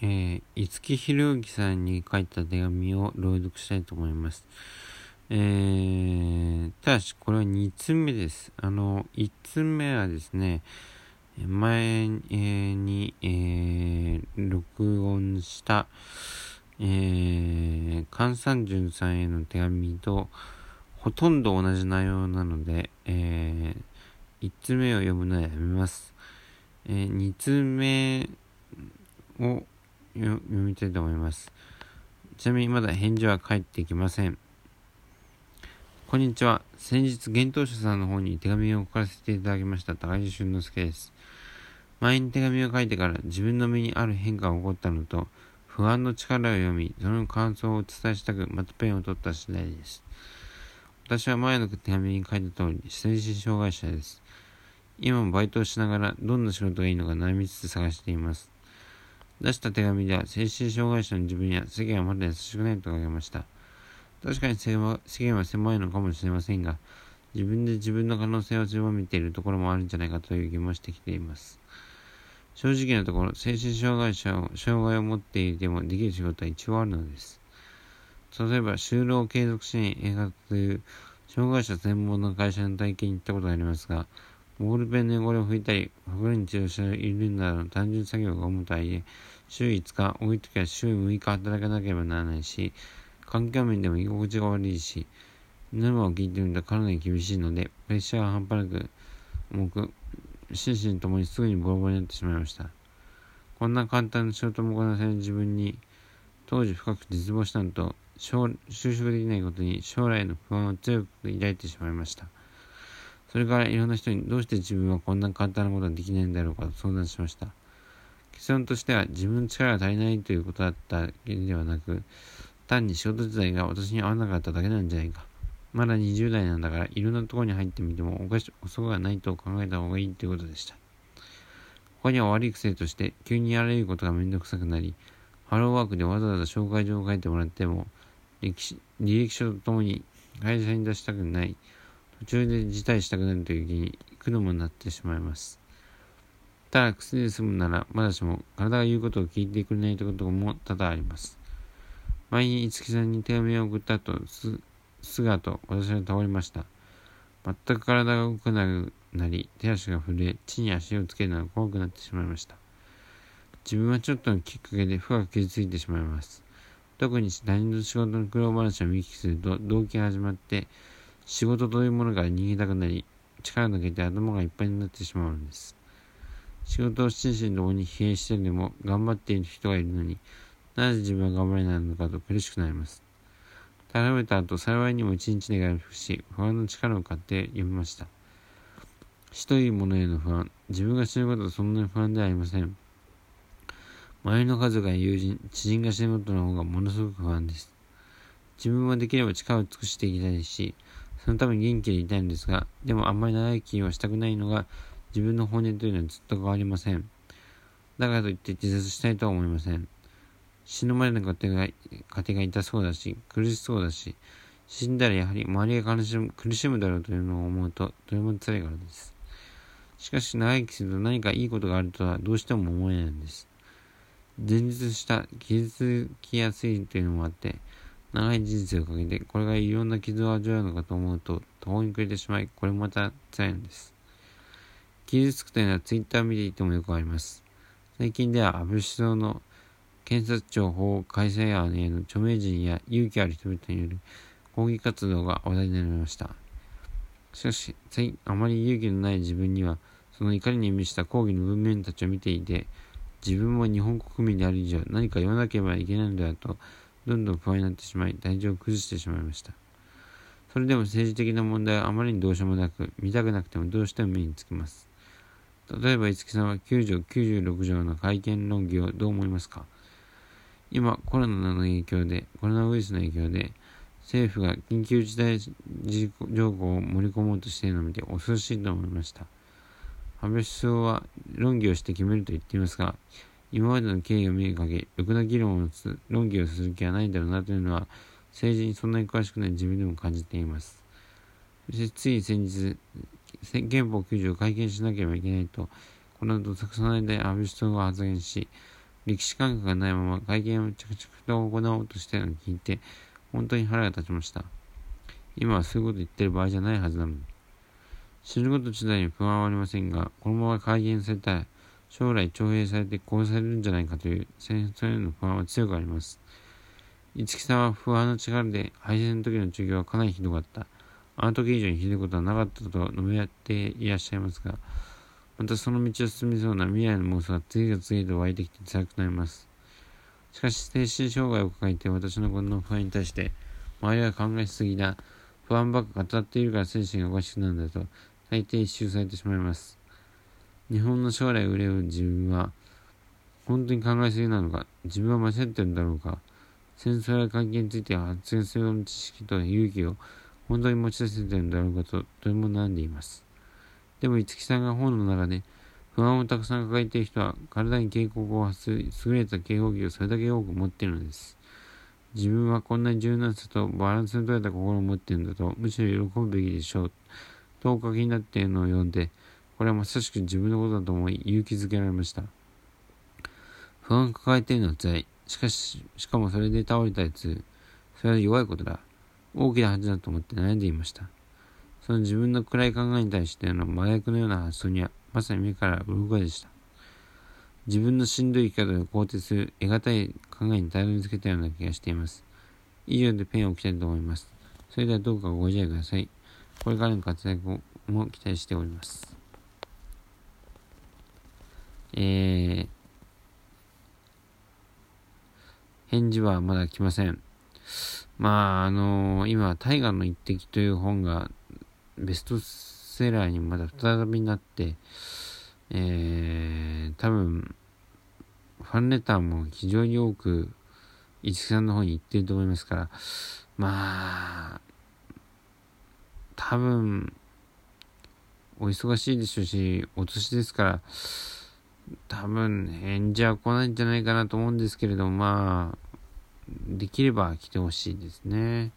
えー、五木ひろゆきさんに書いた手紙を朗読したいと思います。えー、ただし、これは2つ目です。あの、1つ目はですね、前に、えー、録音した、えー、菅三淳さんへの手紙とほとんど同じ内容なので、えー、1つ目を読むのはやめます。えー、2つ目を読みたいと思います。ちなみにまだ返事は返ってきません。こんにちは。先日、幻冬舎さんの方に手紙を送らせていただきました高橋俊之介です。前に手紙を書いてから自分の身にある変化が起こったのと、不安の力を読み、その感想をお伝えしたく、またペンを取った次第です。私は前の手紙に書いた通り、精神障害者です。今もバイトをしながら、どんな仕事がいいのか悩みつつ探しています。出した手紙では、精神障害者の自分や世間はまだ優しくないと書きました。確かに世間は狭いのかもしれませんが、自分で自分の可能性を狭めているところもあるんじゃないかという疑問をしてきています。正直なところ、精神障害者を、障害を持っていてもできる仕事は一応あるのです。例えば、就労継続支援映画という障害者専門の会社の体験に行ったことがありますが、ボールペンの汚れを拭いたり、袋に治療しているなどの単純作業が重たいで、週5日、多い時は週6日働かなければならないし、環境面でも居心地が悪いし、ノルマを聞いてみるとかなり厳しいので、プレッシャーが半端なく重く、心身ともにすぐにボロボロになってしまいました。こんな簡単な仕事もこなせる自分に、当時深く絶望したのと、就職できないことに将来の不安を強く抱いてしまいました。それからいろんな人にどうして自分はこんな簡単なことができないんだろうかと相談しました。結論としては自分の力が足りないということだっただけではなく、単に仕事自体が私に合わなかっただけなんじゃないか。まだ20代なんだからいろんなところに入ってみてもおかし遅くはないと考えた方がいいということでした。他には悪い癖として急にやられることがめんどくさくなり、ハローワークでわざわざ紹介状を書いてもらっても、歴史履歴書とともに会社に出したくない。途中で辞退したくなるという気に苦労もなってしまいます。ただ薬で済むならまだしも体が言うことを聞いてくれないということも多々あります。前に五木さんに手紙を送った後、す、すがと私は倒れました。全く体が動かなくなり、手足が震え、地に足をつけるのが怖くなってしまいました。自分はちょっとのきっかけで深く傷ついてしまいます。特に他人の仕事の苦労話を見聞きすると動機が始まって、仕事というものから逃げたくなり、力抜けて頭がいっぱいになってしまうのです。仕事を心身ともに疲弊してでも頑張っている人がいるのになぜ自分は頑張れないのかと苦しくなります。倒れた後、幸いにも一日で回復し、不安の力を買って読みました。死というものへの不安、自分が死ぬことはそんなに不安ではありません。周りの家族や友人、知人が死ぬことの方がものすごく不安です。自分はできれば力を尽くしていきたいし、そのために元気でいたいんですが、でもあんまり長生きはしたくないのが自分の本音というのはずっと変わりません。だからといって自殺したいとは思いません。死ぬまでの家庭が、家庭が痛そうだし、苦しそうだし、死んだらやはり周りが苦しむ苦しむだろうというのを思うと、とても辛いからです。しかし長生きすると何かいいことがあるとはどうしても思えないんです。前日した傷つきやすいというのもあって、長い人生をかけて、これがいろんな傷を味わうのかと思うと、途方に暮れてしまい、これもまた辛いのです。傷つくというのはツイッターを見ていてもよくあります。最近では安倍首相の検察庁法改正案への著名人や勇気ある人々による抗議活動が話題になりました。しかし、あまり勇気のない自分には、その怒りに満ちた抗議の文面たちを見ていて、自分も日本国民である以上何か言わなければいけないのではとどんどん不安になってしまい、体調を崩してしまいました。それでも政治的な問題はあまりにどうしようもなく、見たくなくてもどうしても目につきます。例えば、五木さんは9条96条の会見論議をどう思いますか？今、コロナの影響で、コロナウイルスの影響で、政府が緊急事態条項を盛り込もうとしているのを見て恐ろしいと思いました。安倍首相は論議をして決めると言っていますが、今までの経緯を見る限り、ろくな議論を、論議をする気はないんだろうなというのは、政治にそんなに詳しくない自分でも感じています。そしてつい先日、憲法9条を会見しなければいけないと、このどさくさないで安倍首相が発言し、歴史感覚がないまま会見を着々と行おうとしているのを聞いて、本当に腹が立ちました。今はそういうこと言ってる場合じゃないはずなのに。知ること自体に不安はありませんが、このまま改元されたら、将来徴兵されて殺されるんじゃないかという戦争への不安は強くあります。五木さんは不安の力で敗戦の時の授業はかなりひどかった。あの時以上にひどいことはなかったと述べ合っていらっしゃいますが、またその道を進みそうな未来の妄想が次々と湧いてきて辛くなります。しかし、精神障害を抱えて私のこの不安に対して、周りは考えすぎだ、不安ばっか語っているから精神がおかしくなるんだと、大抵一周されてしまいます。日本の将来を憂う自分は、本当に考えすぎなのか、自分は間違ってるんだろうか、戦争や関係について発言する知識と勇気を本当に持ち出せてるんだろうかと、とても悩んでいます。でも、五木さんが本の中で、不安をたくさん抱えている人は、体に警告を発する優れた警報器をそれだけ多く持っているのです。自分はこんなに柔軟さとバランスの取れた心を持っているんだと、むしろ喜ぶべきでしょう。とお書きになっているのを読んで、これはまさしく自分のことだと思い、勇気づけられました。不安を抱えているのは辛い。しかし、しかもそれで倒れたやつ、それは弱いことだ。大きな恥だと思って悩んでいました。その自分の暗い考えに対しての麻薬のような発想には、まさに目から鱗でした。自分のしんどい生き方を肯定する得難い考えに頼りつけたような気がしています。以上でペンを置きたいと思います。それではどうかご自愛ください。これからの活躍も期待しております。えー、返事はまだ来ません。まあ、あのー、今、大河の一滴という本がベストセラーにまだ再びなって、えー、多分、ファンレターも非常に多く、五木さんの方に行ってると思いますから、まあ、多分、お忙しいでしょうし、お年ですから、多分、返事は来ないんじゃないかなと思うんですけれども、まあ、できれば来てほしいですね。